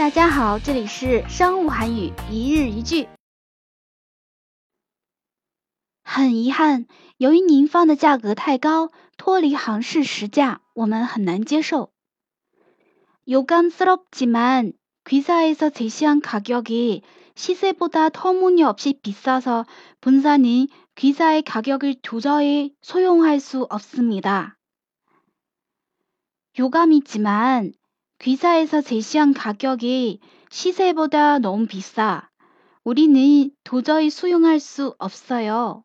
大家好，这里是商务韩语一日一句。很遗憾，由于您方的价格太高，脱离行市实价，我们很难接受。요감스럽지만귀사에서제시한가격이시세보다터무니없이비싸서본사는귀사의가격을도저히소용할수없습니다 요감이지만 귀사에서 제시한 가격이 시세보다 너무 비싸. 우리는 도저히 수용할 수 없어요.